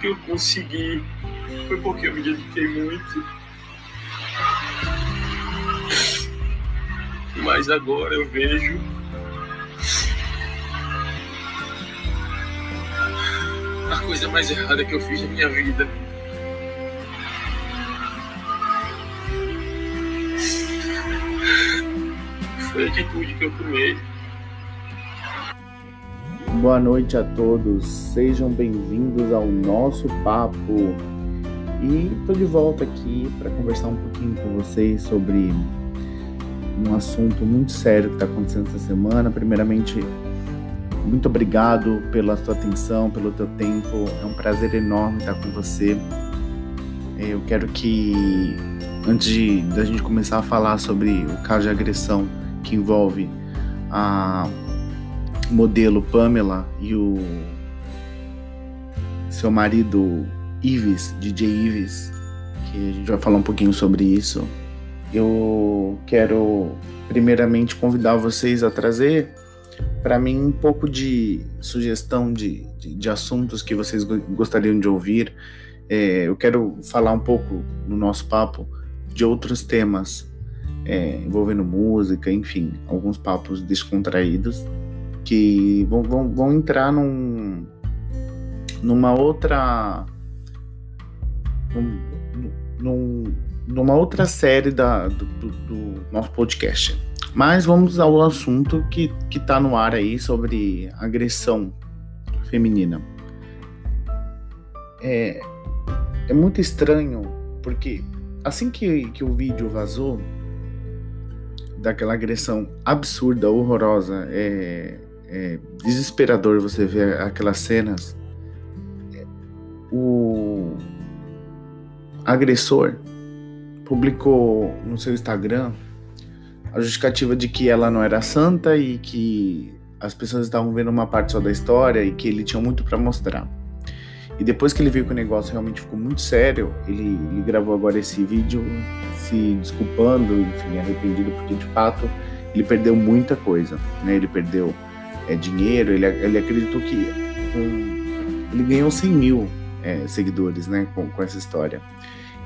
Que eu consegui foi porque eu me dediquei muito. Mas agora eu vejo a coisa mais errada que eu fiz na minha vida. Foi a atitude que eu tomei. Boa noite a todos, sejam bem-vindos ao nosso papo. E tô de volta aqui para conversar um pouquinho com vocês sobre um assunto muito sério que está acontecendo essa semana. Primeiramente, muito obrigado pela sua atenção, pelo teu tempo. É um prazer enorme estar com você. Eu quero que, antes de da gente começar a falar sobre o caso de agressão que envolve a modelo Pamela e o seu marido Ives, DJ Ives, que a gente vai falar um pouquinho sobre isso. Eu quero primeiramente convidar vocês a trazer para mim um pouco de sugestão de, de, de, assuntos que vocês gostariam de ouvir. É, eu quero falar um pouco no nosso papo de outros temas é, envolvendo música, enfim, alguns papos descontraídos que vão, vão, vão entrar num, numa outra. Num, num, numa outra série da, do, do, do, nosso podcast. Mas vamos ao assunto que, que tá no ar aí sobre agressão feminina. É, é muito estranho, porque assim que, que o vídeo vazou, daquela agressão absurda, horrorosa, é, é desesperador você ver aquelas cenas. O agressor publicou no seu Instagram a justificativa de que ela não era santa e que as pessoas estavam vendo uma parte só da história e que ele tinha muito para mostrar. E depois que ele viu que o negócio realmente ficou muito sério, ele, ele gravou agora esse vídeo se desculpando, enfim, arrependido, porque de fato ele perdeu muita coisa, né? Ele perdeu é, dinheiro, ele, ele acreditou que um, ele ganhou 100 mil é, seguidores, né, com, com essa história.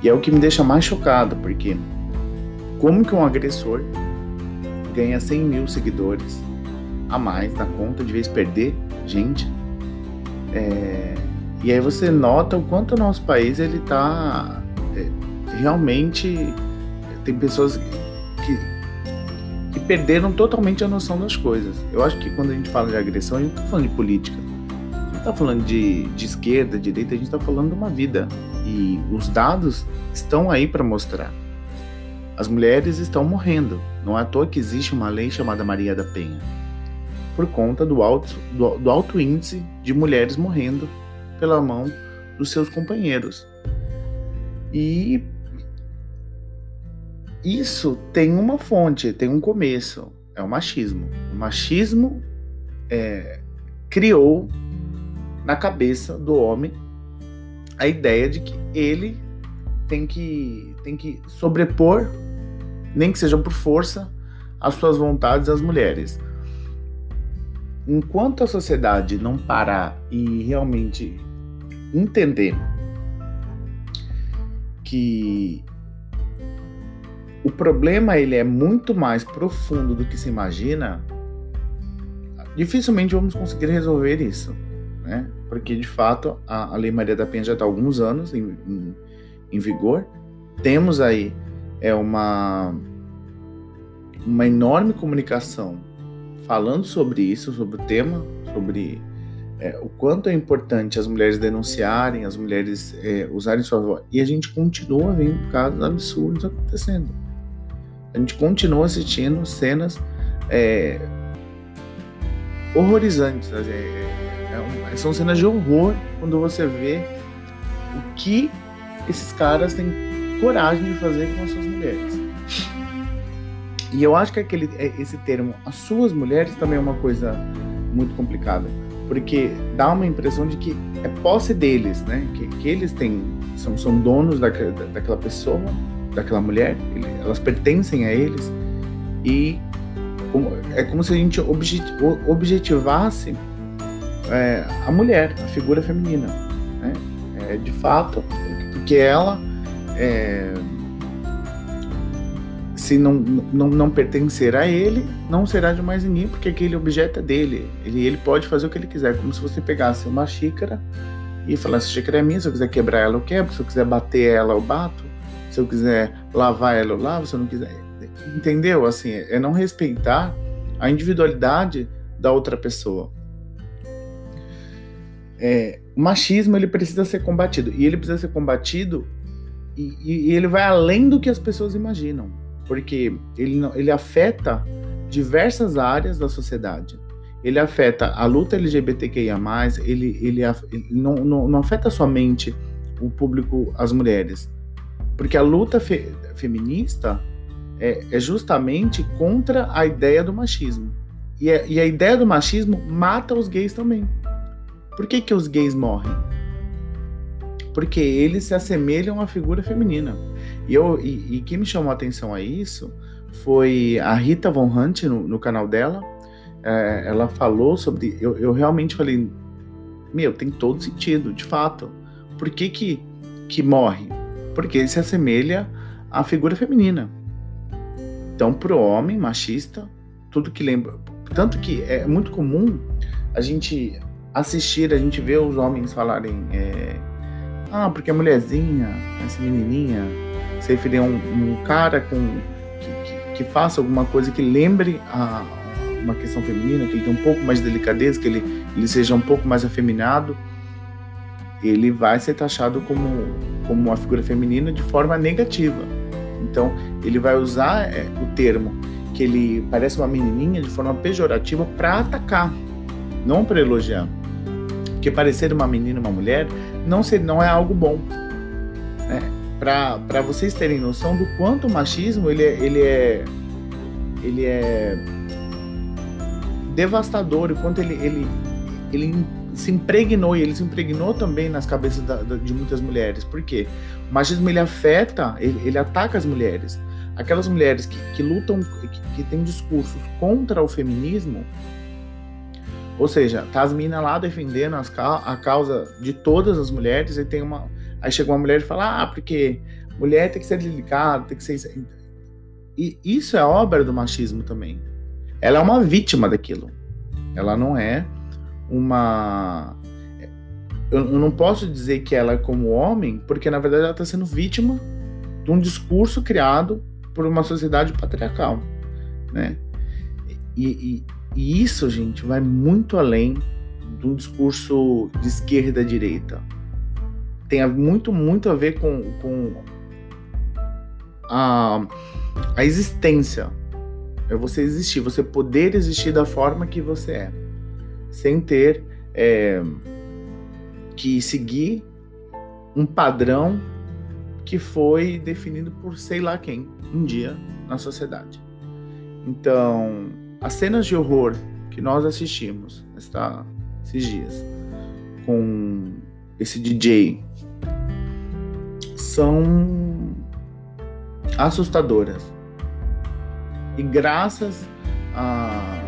E é o que me deixa mais chocado, porque como que um agressor ganha 100 mil seguidores a mais na conta de vez perder gente? É, e aí você nota o quanto o nosso país ele está é, realmente tem pessoas perderam totalmente a noção das coisas. Eu acho que quando a gente fala de agressão, a gente não está falando de política. A gente está falando de, de esquerda, direita, a gente está falando de uma vida. E os dados estão aí para mostrar. As mulheres estão morrendo. Não é à toa que existe uma lei chamada Maria da Penha. Por conta do alto, do, do alto índice de mulheres morrendo pela mão dos seus companheiros. E isso tem uma fonte, tem um começo. É o machismo. O machismo é, criou na cabeça do homem a ideia de que ele tem que, tem que sobrepor, nem que seja por força, as suas vontades às mulheres. Enquanto a sociedade não parar e realmente entender que o problema ele é muito mais profundo do que se imagina, dificilmente vamos conseguir resolver isso, né? Porque de fato a, a Lei Maria da Penha já está há alguns anos em, em, em vigor. Temos aí é uma uma enorme comunicação falando sobre isso, sobre o tema, sobre é, o quanto é importante as mulheres denunciarem, as mulheres é, usarem sua voz. E a gente continua vendo casos absurdos acontecendo. A gente continua assistindo cenas é, horrorizantes. É, é, é são cenas de horror quando você vê o que esses caras têm coragem de fazer com as suas mulheres. E eu acho que aquele, é, esse termo, as suas mulheres, também é uma coisa muito complicada. Porque dá uma impressão de que é posse deles, né? Que, que eles têm, são, são donos daquela pessoa daquela mulher, elas pertencem a eles e é como se a gente objetivasse é, a mulher, a figura feminina. né? É, de fato, porque ela é, se não, não, não pertencer a ele, não será de mais ninguém, porque aquele objeto é dele. Ele, ele pode fazer o que ele quiser, como se você pegasse uma xícara e falasse: xícara é minha, se eu quiser quebrar ela, eu quebro, se eu quiser bater ela, eu bato, se eu quiser lavar ela, eu lavo, se eu não quiser. Entendeu? Assim, é não respeitar a individualidade da outra pessoa. É, o machismo ele precisa ser combatido e ele precisa ser combatido e, e, ele vai além do que as pessoas imaginam porque ele, ele afeta diversas áreas da sociedade. Ele afeta a luta LGBTQIA+, ele, ele, ele não, não, não, afeta somente o público, as mulheres. Porque a luta fe, feminista é, é, justamente contra a ideia do machismo. E a, e a ideia do machismo mata os gays também. Por que, que os gays morrem? Porque eles se assemelham à figura feminina. E, eu, e, e quem me chamou a atenção a isso foi a Rita Von Hunt no, no canal dela. É, ela falou sobre. Eu, eu realmente falei, meu, tem todo sentido, de fato. Por que, que, que morre? Porque ele se assemelha à figura feminina. Então, pro homem machista, tudo que lembra. Tanto que é muito comum a gente assistir, a gente ver os homens falarem. É, ah, porque a mulherzinha, essa menininha, se referir a um, um cara com, que, que, que, faça alguma coisa que lembre a, uma questão feminina, que ele tenha um pouco mais de delicadeza, que ele, ele seja um pouco mais afeminado, ele vai ser taxado como, como uma figura feminina de forma negativa. Então, ele vai usar é, o termo que ele parece uma menininha de forma pejorativa para atacar, não para elogiar. Porque parecer uma menina, uma mulher, não, ser, não é algo bom. Né? para vocês terem noção do quanto o machismo ele é, ele é, ele é devastador, o quanto ele, ele, ele se impregnou e ele se impregnou também nas cabeças da, da, de muitas mulheres. Por quê? O machismo ele afeta, ele, ele ataca as mulheres. Aquelas mulheres que, que lutam, que, que têm discursos contra o feminismo, ou seja, tá as minas lá defendendo as, a causa de todas as mulheres e tem uma Aí chega uma mulher e fala: ah, porque mulher tem que ser delicada, tem que ser. E isso é obra do machismo também. Ela é uma vítima daquilo. Ela não é uma. Eu não posso dizer que ela é como homem, porque na verdade ela está sendo vítima de um discurso criado por uma sociedade patriarcal, né? E, e, e isso, gente, vai muito além de um discurso de esquerda direita tem muito, muito a ver com, com a, a existência. É você existir, você poder existir da forma que você é, sem ter é, que seguir um padrão que foi definido por sei lá quem um dia na sociedade. Então, as cenas de horror que nós assistimos esta, esses dias com esse DJ são assustadoras. E graças a,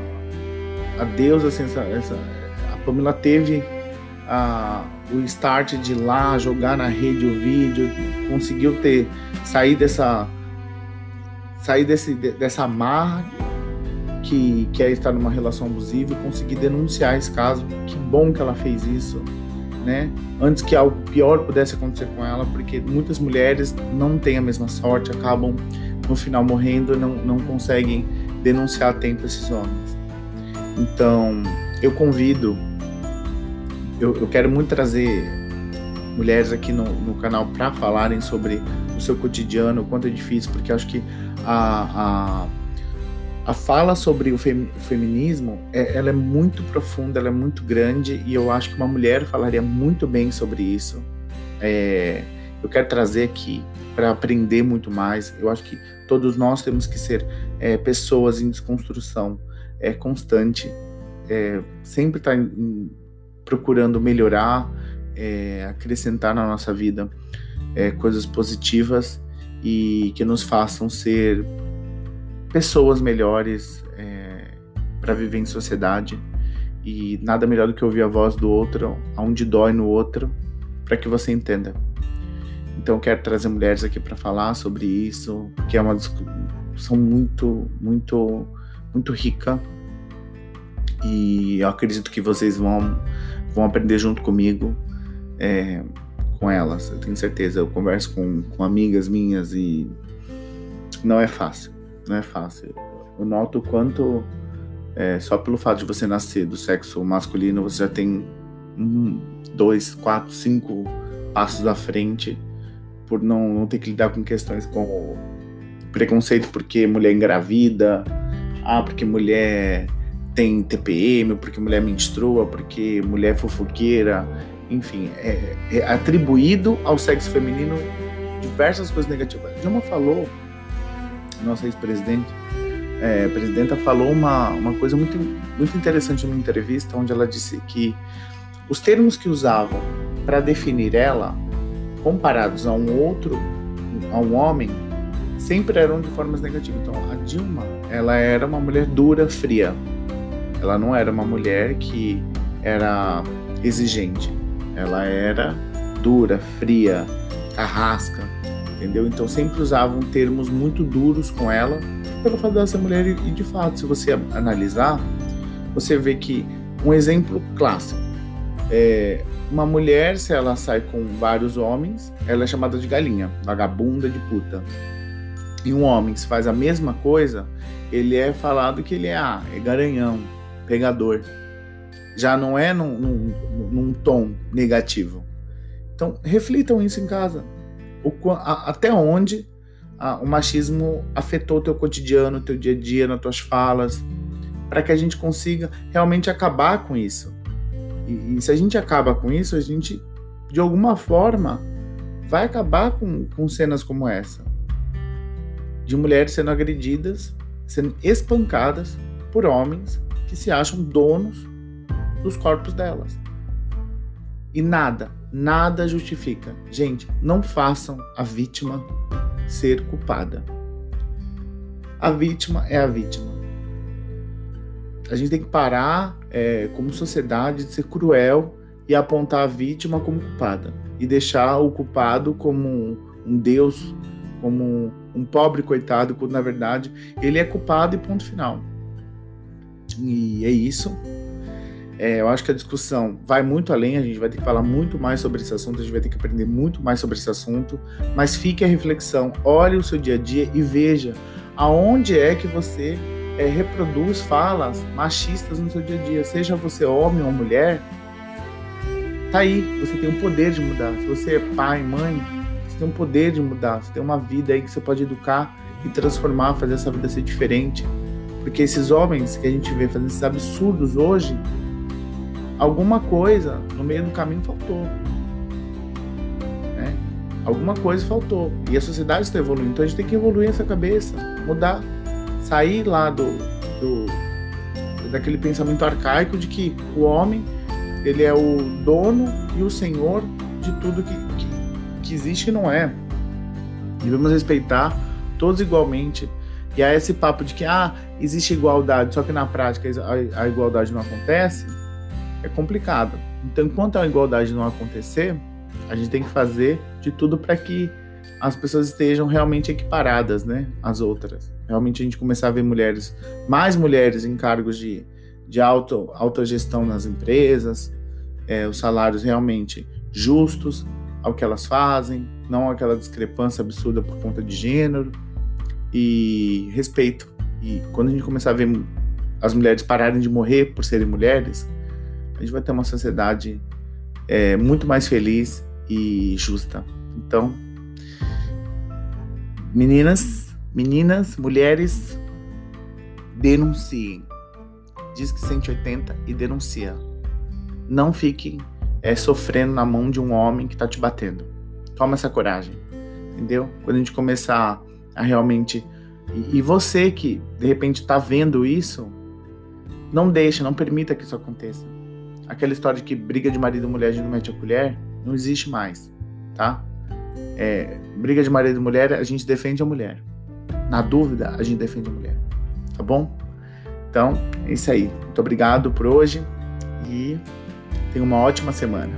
a Deus, assim, essa, essa, a Pamela teve a, o start de lá jogar na rede o vídeo, conseguiu ter sair dessa sair desse, dessa marra que, que é estar numa relação abusiva e conseguir denunciar esse caso. Que bom que ela fez isso né? Antes que algo pior pudesse acontecer com ela, porque muitas mulheres não têm a mesma sorte, acabam no final morrendo, não, não conseguem denunciar a tempo esses homens. Então, eu convido, eu, eu quero muito trazer mulheres aqui no, no canal para falarem sobre o seu cotidiano, o quanto é difícil, porque acho que a, a a fala sobre o feminismo é, ela é muito profunda, ela é muito grande e eu acho que uma mulher falaria muito bem sobre isso. É, eu quero trazer aqui para aprender muito mais. Eu acho que todos nós temos que ser é, pessoas em desconstrução é, constante, é, sempre estar tá procurando melhorar, é, acrescentar na nossa vida é, coisas positivas e que nos façam ser pessoas melhores é, para viver em sociedade. E nada melhor do que ouvir a voz do outro, aonde dói no outro, para que você entenda. Então, quero trazer mulheres aqui para falar sobre isso, que é uma discussão muito, muito, muito rica. E eu acredito que vocês vão, vão aprender junto comigo é, com elas. Eu tenho certeza. Eu converso com, com amigas minhas e não é fácil. Não é fácil. Eu noto o quanto, é, só pelo fato de você nascer do sexo masculino, você já tem um, dois, quatro, cinco passos à frente por não, não ter que lidar com questões como preconceito porque mulher engravida, ah, porque mulher tem TPM, porque mulher menstrua, porque mulher é fofoqueira, enfim, é, é atribuído ao sexo feminino diversas coisas negativas. Dilma falou, nossa ex-presidente, é, presidenta falou uma, uma coisa muito, muito interessante numa entrevista, onde ela disse que os termos que usavam para definir ela, comparados a um outro, a um homem, sempre eram de formas negativas. Então, a Dilma, ela era uma mulher dura, fria. Ela não era uma mulher que era exigente. Ela era dura, fria, carrasca, entendeu? Então sempre usavam termos muito duros com ela pelo fato dela ser mulher e de fato, se você analisar, você vê que um exemplo clássico é uma mulher, se ela sai com vários homens, ela é chamada de galinha, vagabunda de puta. E um homem, se faz a mesma coisa, ele é falado que ele é, ah, é garanhão, pegador. Já não é num, num, num tom negativo. Então, reflitam isso em casa. O, a, até onde a, o machismo afetou o teu cotidiano, o teu dia a dia, nas tuas falas, para que a gente consiga realmente acabar com isso. E, e, se a gente acaba com isso, a gente, de alguma forma, vai acabar com, com cenas como essa. De mulheres sendo agredidas, sendo espancadas por homens que se acham donos dos corpos delas. E nada, nada justifica. Gente, não façam a vítima ser culpada. A vítima é a vítima. A gente tem que parar, é, como sociedade, de ser cruel e apontar a vítima como culpada e deixar o culpado como um, um Deus, como um, pobre coitado, quando na verdade ele é culpado e ponto final. E é isso. É, eu acho que a discussão vai muito além, a gente vai ter que falar muito mais sobre esse assunto, a gente vai ter que aprender muito mais sobre esse assunto, mas fique a reflexão, olhe o seu dia a dia e veja aonde é que você é, reproduz falas machistas no seu dia a dia, seja você homem ou mulher, tá aí, você tem o poder de mudar. Se você é pai, mãe, você tem o poder de mudar, você tem uma vida aí que você pode educar e transformar, fazer essa vida ser diferente. Porque esses homens que a gente vê fazendo esses absurdos hoje, alguma coisa no meio do caminho faltou. Né? Alguma coisa faltou. E a sociedade está evoluindo. Então a gente tem que evoluir essa cabeça, mudar, sair lá do, do daquele pensamento arcaico de que o homem ele é o dono e o senhor de tudo que, que, existe e não é. Devemos respeitar todos igualmente. E aí esse papo de que ah, existe igualdade, só que na prática a, igualdade não acontece, é complicado. Então, enquanto a igualdade não acontecer, a gente tem que fazer de tudo para que as pessoas estejam realmente equiparadas, né, às outras. Realmente a gente começar a ver mulheres, mais mulheres em cargos de, de auto, autogestão nas empresas, é, os salários realmente justos ao que elas fazem, não aquela discrepância absurda por conta de gênero e respeito. E quando a gente começar a ver as mulheres pararem de morrer por serem mulheres, a gente vai ter uma sociedade é, muito mais feliz e justa. Então, meninas, meninas, mulheres, denunciem. Diz que 180 e denuncia. Não fiquem é, sofrendo na mão de um homem que está te batendo. Toma essa coragem, entendeu? Quando a gente começar a realmente. E, e você que de repente está vendo isso, não deixa, não permita que isso aconteça aquela história de que briga de marido e mulher gente não mete a colher, não existe mais, tá? É, briga de marido e mulher, a gente defende a mulher. Na dúvida, a gente defende a mulher. Tá bom? Então, é isso aí. Muito obrigado por hoje e tenha uma ótima semana.